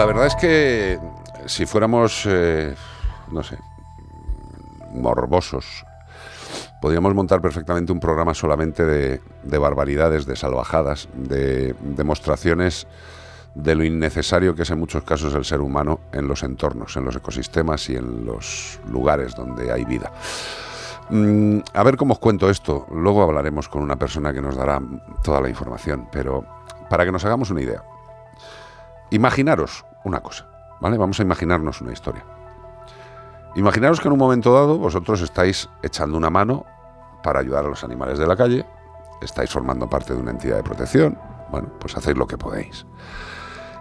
la verdad es que si fuéramos, eh, no sé, morbosos, podríamos montar perfectamente un programa solamente de, de barbaridades, de salvajadas, de demostraciones de lo innecesario que es en muchos casos el ser humano en los entornos, en los ecosistemas y en los lugares donde hay vida. Mm, a ver cómo os cuento esto. Luego hablaremos con una persona que nos dará toda la información, pero para que nos hagamos una idea. Imaginaros una cosa, ¿vale? Vamos a imaginarnos una historia. Imaginaros que en un momento dado vosotros estáis echando una mano para ayudar a los animales de la calle, estáis formando parte de una entidad de protección, bueno, pues hacéis lo que podéis.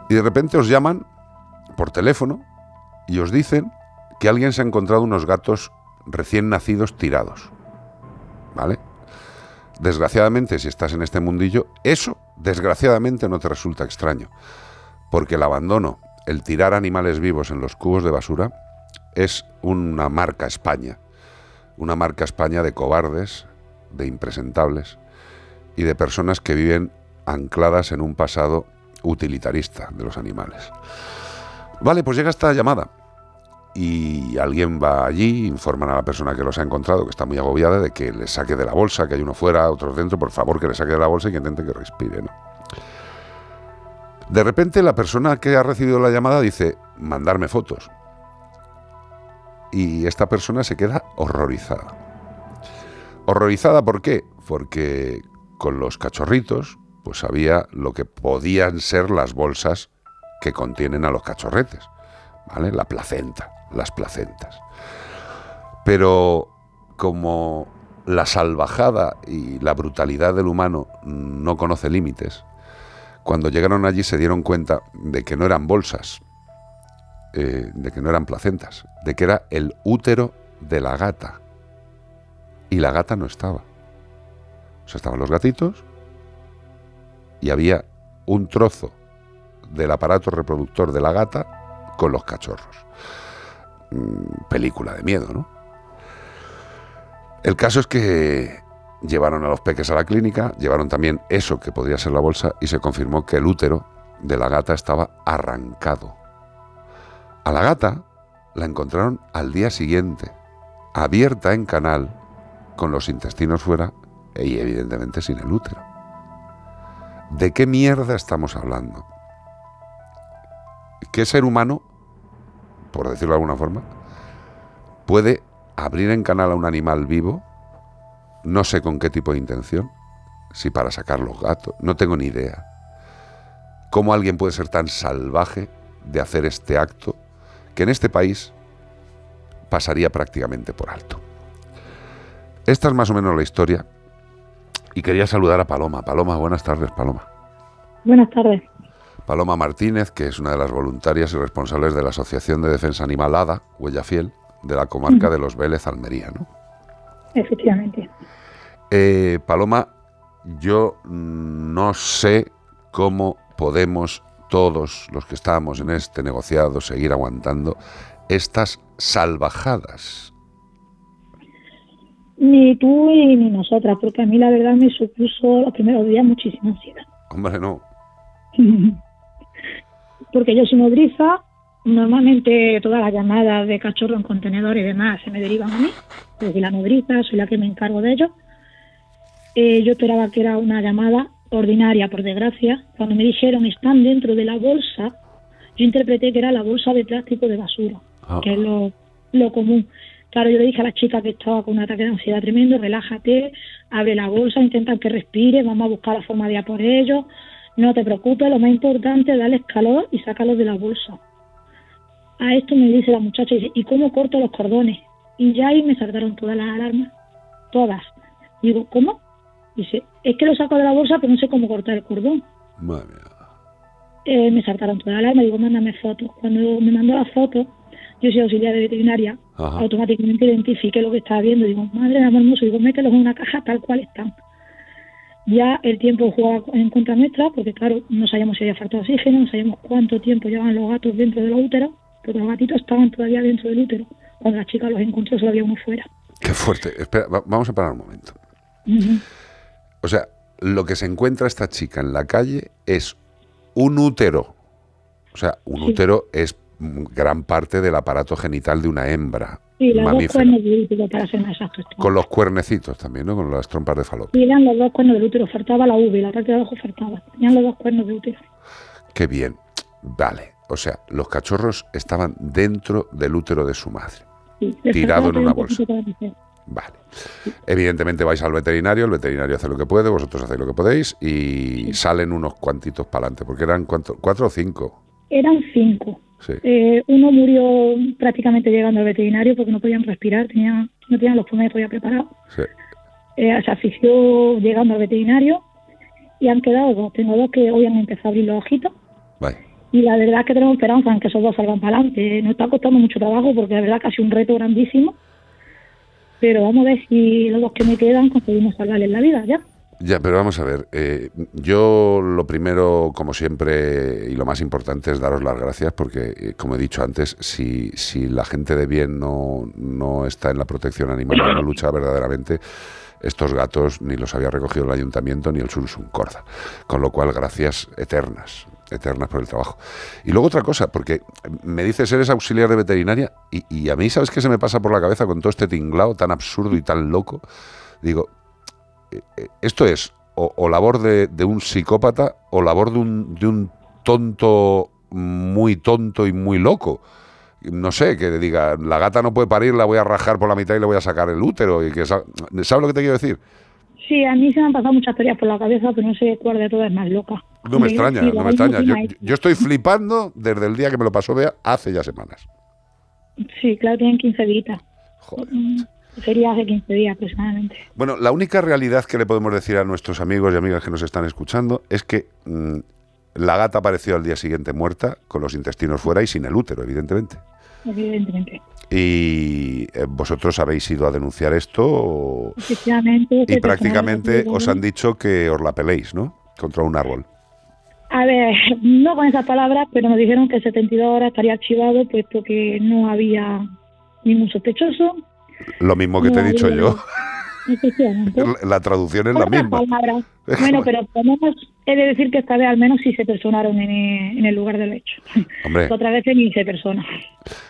Y de repente os llaman por teléfono y os dicen que alguien se ha encontrado unos gatos recién nacidos tirados. ¿Vale? Desgraciadamente, si estás en este mundillo, eso, desgraciadamente, no te resulta extraño. Porque el abandono, el tirar animales vivos en los cubos de basura, es una marca España. Una marca España de cobardes, de impresentables y de personas que viven ancladas en un pasado utilitarista de los animales. Vale, pues llega esta llamada y alguien va allí, informan a la persona que los ha encontrado, que está muy agobiada, de que le saque de la bolsa, que hay uno fuera, otros dentro, por favor que le saque de la bolsa y que intente que respire. ¿no? De repente la persona que ha recibido la llamada dice, mandarme fotos. Y esta persona se queda horrorizada. Horrorizada, ¿por qué? Porque con los cachorritos, pues había lo que podían ser las bolsas que contienen a los cachorretes, ¿vale? La placenta, las placentas. Pero como la salvajada y la brutalidad del humano no conoce límites, cuando llegaron allí se dieron cuenta de que no eran bolsas, eh, de que no eran placentas, de que era el útero de la gata. Y la gata no estaba. O sea, estaban los gatitos y había un trozo del aparato reproductor de la gata con los cachorros. Mm, película de miedo, ¿no? El caso es que llevaron a los peques a la clínica, llevaron también eso que podría ser la bolsa y se confirmó que el útero de la gata estaba arrancado. A la gata la encontraron al día siguiente, abierta en canal, con los intestinos fuera y evidentemente sin el útero. ¿De qué mierda estamos hablando? ¿Qué ser humano, por decirlo de alguna forma, puede abrir en canal a un animal vivo, no sé con qué tipo de intención, si para sacar los gatos, no tengo ni idea. ¿Cómo alguien puede ser tan salvaje de hacer este acto que en este país pasaría prácticamente por alto? Esta es más o menos la historia y quería saludar a Paloma. Paloma, buenas tardes, Paloma. Buenas tardes. Paloma Martínez, que es una de las voluntarias y responsables de la Asociación de Defensa Animal ADA, Huella Fiel, de la comarca de Los Vélez, Almería, ¿no? Efectivamente. Eh, Paloma, yo no sé cómo podemos todos los que estamos en este negociado seguir aguantando estas salvajadas ni tú ni nosotras, porque a mí la verdad me supuso los primeros días muchísima ansiedad. Hombre, no. porque yo soy nodriza, normalmente todas las llamadas de cachorro en contenedor y demás se me derivan a mí, porque soy la nodriza, soy la que me encargo de ellos. Eh, yo esperaba que era una llamada ordinaria, por desgracia. Cuando me dijeron están dentro de la bolsa, yo interpreté que era la bolsa de plástico de basura, Ah. que es lo, lo común. Claro, yo le dije a la chica que estaba con un ataque de ansiedad tremendo, relájate, abre la bolsa, intenta que respire, vamos a buscar la forma de ir a por ellos, no te preocupes, lo más importante es darles calor y sacarlos de la bolsa. A esto me dice la muchacha, dice, ¿y cómo corto los cordones? Y ya ahí me saltaron todas las alarmas, todas. Digo, ¿cómo? Dice, es que lo saco de la bolsa, pero no sé cómo cortar el cordón. Madre mía. Eh, me saltaron todas las alarmas, digo, mándame fotos. Cuando me mandó las fotos, yo soy auxiliar de veterinaria, Ajá. automáticamente identifiqué lo que estaba viendo. Digo, madre de amor hermoso, digo, mételos en una caja tal cual están. Ya el tiempo jugaba en contra nuestra, porque claro, no sabíamos si había falta de oxígeno, no sabíamos cuánto tiempo llevaban los gatos dentro del útero, porque los gatitos estaban todavía dentro del útero. Cuando la chica los encontró, solo había uno fuera. Qué fuerte. Espera, va- vamos a parar un momento. Ujú. O sea, lo que se encuentra esta chica en la calle es un útero. O sea, un útero es gran parte del aparato genital de una hembra. Sí, los dos cuernos del útero, para ser más exacto. Con los cuernecitos también, ¿no? Con las trompas de falopio. Sí, eran los dos cuernos del útero, faltaba la V, la parte de abajo faltaba. Tenían los dos cuernos del útero. Qué bien. Vale. O sea, los cachorros estaban dentro del útero de su madre, sí, tirado en una bolsa. Vale. Evidentemente vais al veterinario, el veterinario hace lo que puede, vosotros hacéis lo que podéis y salen unos cuantitos para adelante, porque eran cuánto, cuatro o cinco. Eran cinco. Eh, uno murió prácticamente llegando al veterinario porque no podían respirar, tenía, no tenían los pulmones todavía preparados. Sí. Eh, se asfixió llegando al veterinario y han quedado dos. Tengo dos que hoy han empezado a abrir los ojitos. Y la verdad es que tenemos esperanza en que esos dos salgan para adelante. Nos está costando mucho trabajo porque la verdad que ha sido un reto grandísimo. Pero vamos a ver si los dos que me quedan conseguimos salvarles la vida ya. Ya, pero vamos a ver. Eh, yo lo primero, como siempre, y lo más importante es daros las gracias porque, eh, como he dicho antes, si, si la gente de bien no, no está en la protección animal no lucha verdaderamente, estos gatos ni los había recogido el ayuntamiento ni el Sunsun Corda. Con lo cual, gracias eternas, eternas por el trabajo. Y luego otra cosa, porque me dices, eres auxiliar de veterinaria y, a mí, ¿sabes qué se me pasa por la cabeza con todo este tinglao tan absurdo y tan loco? Digo, eh, esto es o, labor de, un psicópata o labor de un, de un tonto muy tonto y muy loco. No sé, que diga, la gata no puede parir, la voy a rajar por la mitad y le voy a sacar el útero. y que ¿Sabes lo que te quiero decir? Sí, a mí se me han pasado muchas teorías por la cabeza, pero no sé cuál de todas es más loca. No me extraña, no me extraña. Yo, yo, estoy flipando desde el día que me lo pasó Bea hace ya semanas. Sí, claro, tienen 15 días. Joder. Mm. Sería hace 15 días aproximadamente. Bueno, la única realidad que le podemos decir a nuestros amigos y amigas que nos están escuchando es que mm, la gata apareció al día siguiente muerta, con los intestinos fuera y sin el útero, evidentemente. Evidentemente. Y eh, vosotros habéis ido a denunciar esto Efectivamente, y prácticamente os han dicho que os la peléis, ¿no? Contra un árbol. A ver, no con esas palabras, pero nos dijeron que 72 horas estaría archivado puesto que no había ningún sospechoso, lo mismo que te he dicho yo. La traducción es la misma. Bueno, pero podemos, he de decir que esta vez al menos sí se personaron en, el lugar del hecho. Otra vez ni se persona.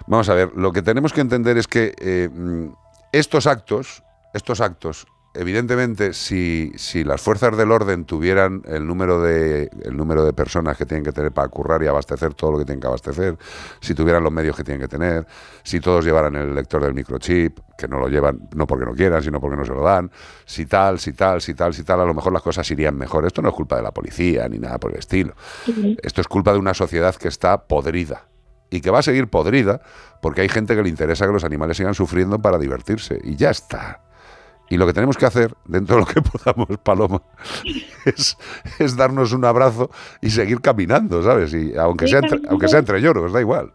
Vamos a ver, lo que tenemos que entender es que eh, mm, estos actos, estos actos evidentemente, si, si, las fuerzas del orden tuvieran el número, de, el número de personas que tienen que tener para currar y abastecer todo lo que tienen que abastecer, si tuvieran los medios que tienen que tener, si todos llevaran el lector del microchip, que no lo llevan no porque no quieran, sino porque no se lo dan, si tal, si tal, si tal, si tal, a lo mejor las cosas irían mejor. Esto no es culpa de la policía ni nada por el estilo. Esto es culpa de una sociedad que está podrida y que va a seguir podrida porque hay gente que le interesa que los animales sigan sufriendo para divertirse. Y ya está. Y lo que tenemos que hacer, dentro de lo que podamos, Paloma, es, darnos un abrazo y seguir caminando, ¿sabes? Y aunque, sea entre, aunque sea entre lloros, da igual.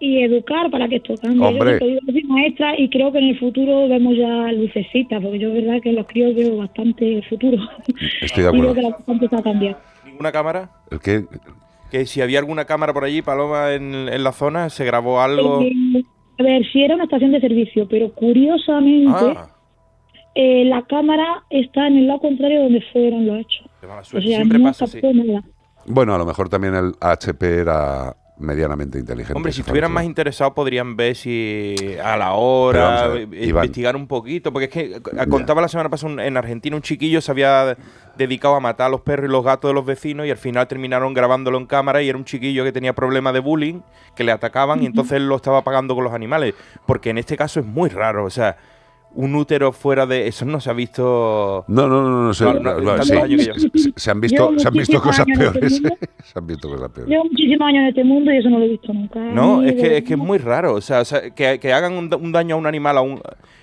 Y educar para que esto cambie. Hombre. Yo soy maestra y creo que en el futuro vemos ya lucecitas, porque yo es verdad que los críos veo bastante futuro. Estoy de acuerdo. y creo que la está cambiando. ¿Ninguna cámara? ¿El qué? Que si había alguna cámara por allí, Paloma, en, en la zona, se grabó algo... Eh, a ver, si era una estación de servicio, pero curiosamente... Ah eh, la cámara está en el lado contrario donde fueron los hechos. O sea, no pasa Nada. Bueno, a lo mejor también el HP era medianamente inteligente. Hombre, si estuvieran más interesados podrían ver si a la hora, investigar un poquito, porque es que contaba la semana pasada en Argentina un chiquillo se había dedicado a matar a los perros y los gatos de los vecinos y al final terminaron grabándolo en cámara y era un chiquillo que tenía problemas de bullying, que le atacaban y entonces él lo estaba pagando con los animales, porque en este caso es muy raro, o sea, un útero fuera de eso no se ha visto no no no no, se, han visto se han visto cosas peores se han visto cosas peores. Llevo muchísimos años en este mundo y eso no lo he visto nunca. No es que es que es muy raro o sea, que, que, hagan un, un, daño a un animal a un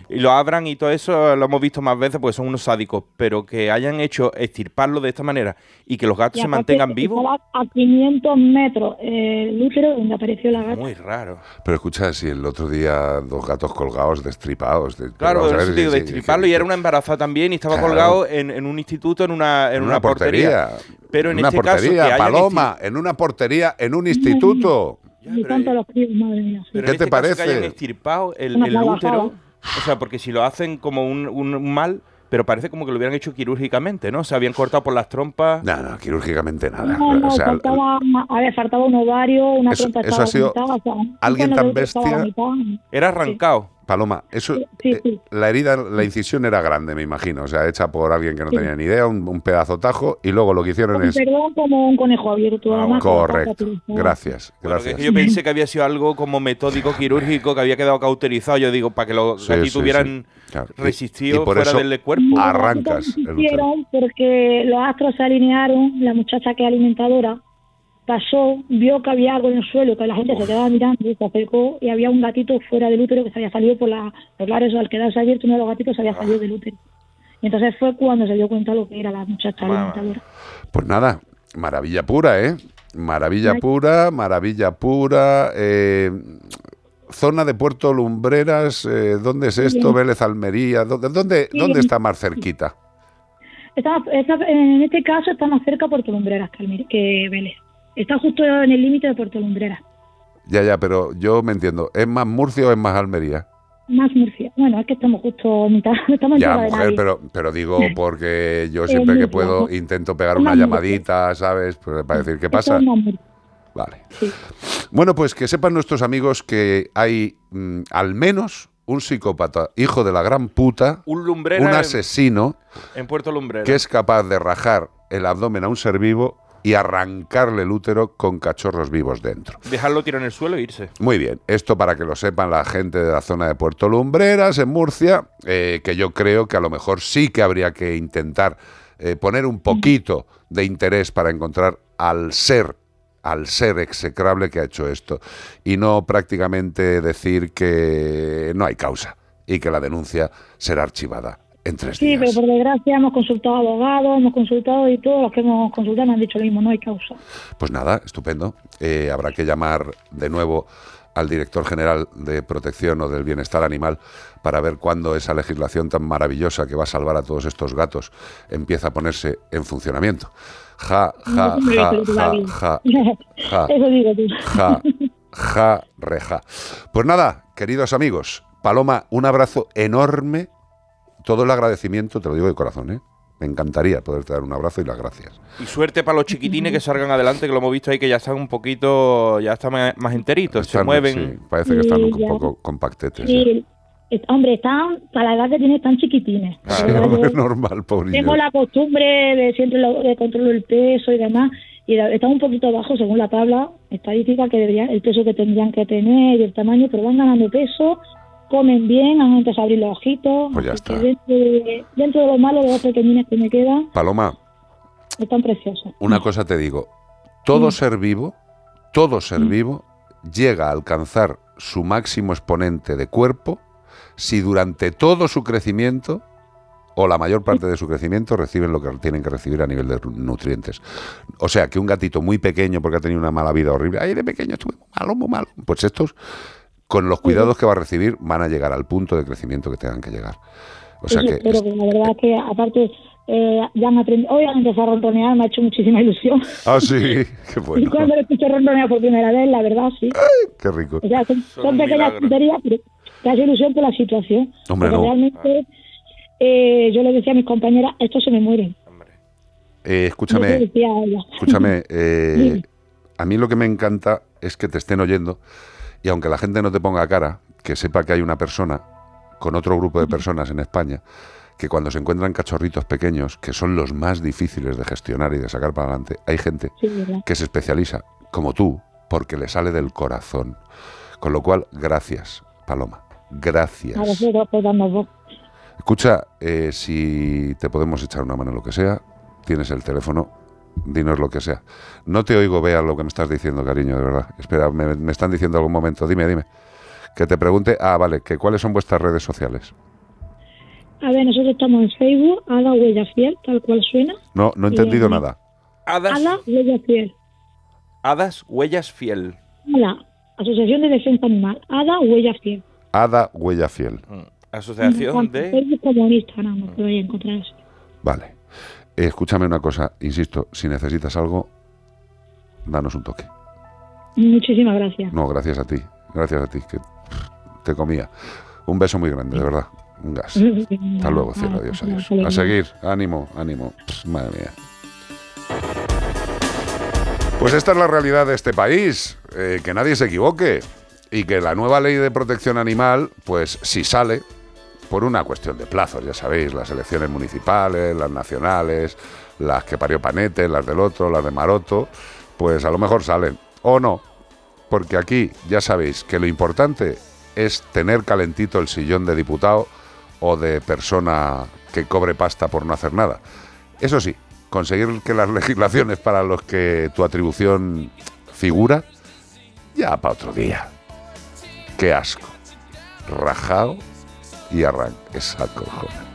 y lo abran y todo eso lo hemos visto más veces porque son unos sádicos, pero que hayan hecho extirparlo de esta manera y que los gatos se mantengan vivos. A 500 metros eh, el útero donde apareció la gata. Muy raro. Pero escucha, si el otro día dos gatos colgados, destripados. claro, digo, destriparlo y era una embarazada también y estaba colgado en, un instituto, en una, en, una, portería. Pero en una este portería, caso. Paloma, en una portería, en un instituto. ¿Qué te este parece? Que hayan extirpado el, el útero o sea, porque si lo hacen como un, un mal, pero parece como que lo hubieran hecho quirúrgicamente, ¿no? Se habían cortado por las trompas. No, no, quirúrgicamente nada. No, no, faltaba, había faltado un ovario, una eso, trompa eso ha sido alguien tan bestia. Era arrancado. Paloma, eso, eh, la herida, la incisión era grande, me imagino, o sea, hecha por alguien que no tenía ni idea, un, pedazo tajo, y luego lo que hicieron es... Perdón, como un conejo abierto. Ah, correcto, gracias, gracias. yo pensé que había sido algo como metódico quirúrgico, que había quedado cauterizado, yo digo, para que los gatitos hubieran resistido fuera del cuerpo. Arrancas. hicieron porque los astros se alinearon, la muchacha que es alimentadora, pasó, vio que había algo en el suelo, que la gente se quedaba mirando, se acercó y había un gatito fuera del útero que se había salido por la, por claro, eso, al quedarse abierto uno de los gatitos se había salido del útero. Y entonces fue cuando se dio cuenta lo que era la muchacha alimentadora. Pues nada, maravilla pura, ¿eh? Maravilla pura, maravilla pura. Eh, zona de Puerto Lumbreras, eh, ¿dónde es esto? Vélez Almería, ¿dónde, dónde, ¿dónde está más cerquita? Está, en este caso está más cerca Puerto Lumbreras que, que Vélez. Está justo en el límite de Puerto Lumbrera. Ya, ya, pero yo me entiendo. ¿Es más Murcia o es más Almería? Más Murcia. Bueno, es que estamos justo mitad. Estamos ya, mujer, pero, pero digo porque yo siempre que puedo intento pegar una llamadita, ¿sabes? Pues para decir qué pasa. Vale. Bueno, pues que sepan nuestros amigos que hay mm, al menos un psicópata, hijo de la gran puta, un, un asesino en Puerto Lumbrera, que es capaz de rajar el abdomen a un ser vivo y arrancarle el útero con cachorros vivos dentro. Dejarlo tirar en el suelo e irse. Muy bien, esto para que lo sepan la gente de la zona de Puerto Lumbreras, en Murcia, eh, que yo creo que a lo mejor sí que habría que intentar eh, poner un poquito de interés para encontrar al ser al ser execrable que ha hecho esto y no prácticamente decir que no hay causa y que la denuncia será archivada sí, pero por desgracia hemos consultado a abogados, hemos consultado y todos los que hemos consultado han dicho lo mismo, no hay causa. Pues nada, estupendo. Eh, habrá que llamar de nuevo al director general de protección o del bienestar animal para ver cuándo esa legislación tan maravillosa que va a salvar a todos estos gatos empieza a ponerse en funcionamiento. Ja, ja, ja, ja, ja, ja, Eso digo tú. ja, ja, reja. Pues nada, queridos amigos, Paloma, un abrazo enorme todo el agradecimiento, te lo digo de corazón, ¿eh? Me encantaría poderte dar un abrazo y las gracias. Y suerte para los chiquitines que salgan adelante, que lo hemos visto ahí, que ya están un poquito, ya están más enteritos, se mueven. Sí, parece que están un poco compactetes. Sí, hombre, están, para la edad que tienen, están chiquitines. Sí, es normal, pobre. Tengo la costumbre de siempre lo, de controlar el peso y demás, y están un poquito abajo según la tabla estadística que deberían, el peso que tendrían que tener y el tamaño, pero van ganando peso comen bien, han empezado a abrir los ojitos. Pues ya está. Dentro de, dentro de, lo malo, de los pequeñines que me quedan. Paloma. Están preciosos. Una cosa te digo. Todo ser vivo, todo ser vivo, llega a alcanzar su máximo exponente de cuerpo si durante todo su crecimiento o la mayor parte de su crecimiento reciben lo que tienen que recibir a nivel de nutrientes. O sea, que un gatito muy pequeño porque ha tenido una mala vida horrible, ay, de pequeño estuve malo, muy malo. Pues estos con los cuidados que va a recibir, van a llegar al punto de crecimiento que tengan que llegar. O sea que pero la verdad es que aparte eh, ya me aprendí, hoy han empezado a ronronear, me ha hecho muchísima ilusión. Ah, sí, qué bueno. Y cuando le escuché ronronear por primera vez, la verdad, sí. Ay, qué rico. O sea, son, pequeñas tonterías, pero te hace ilusión por la situación. Hombre, no. Realmente, eh, yo le decía a mis compañeras, estos se me mueren. Eh, escúchame, escúchame, eh, a mí lo que me encanta es que te estén oyendo y aunque la gente no te ponga cara, que sepa que hay una persona con otro grupo de personas en España que cuando se encuentran cachorritos pequeños, que son los más difíciles de gestionar y de sacar para adelante, hay gente que se especializa, como tú, porque le sale del corazón. Con lo cual, gracias, Paloma. Gracias. Escucha, eh, si te podemos echar una mano en lo que sea, tienes el teléfono dinos lo que sea. No te oigo, vea lo que me estás diciendo, cariño, de verdad. Espera, me, están diciendo algún momento. Dime, dime. Que te pregunte, ah, vale, que cuáles son vuestras redes sociales. A ver, nosotros estamos en Facebook, Ada Huella Fiel, tal cual suena. No, no he entendido nada. Ada Huella Fiel. Hadas Huellas Fiel. Hola, Asociación de Defensa Animal. Ada Huella Fiel. Ada Huella Fiel. Mm, asociación de... Facebook como Instagram, no encontrar eso. Vale. Escúchame una cosa, insisto, si necesitas algo, danos un toque. Muchísimas gracias. No, gracias a ti, gracias a ti, que te comía. Un beso muy grande, de verdad. un gas. Hasta luego, cielo, adiós, adiós. A seguir, ánimo, ánimo. madre mía. Pues esta es la realidad de este país, eh, que nadie se equivoque y que la nueva ley de protección animal, pues si sale, por una cuestión de plazos, ya sabéis, las elecciones municipales, las nacionales, las que parió Panete, las del otro, las de Maroto, pues a lo mejor salen, o no, porque aquí ya sabéis que lo importante es tener calentito el sillón de diputado o de persona que cobre pasta por no hacer nada. Eso sí, conseguir que las legislaciones para los que tu atribución figura, ya para otro día. Qué asco. Rajao y arranque esa cojona.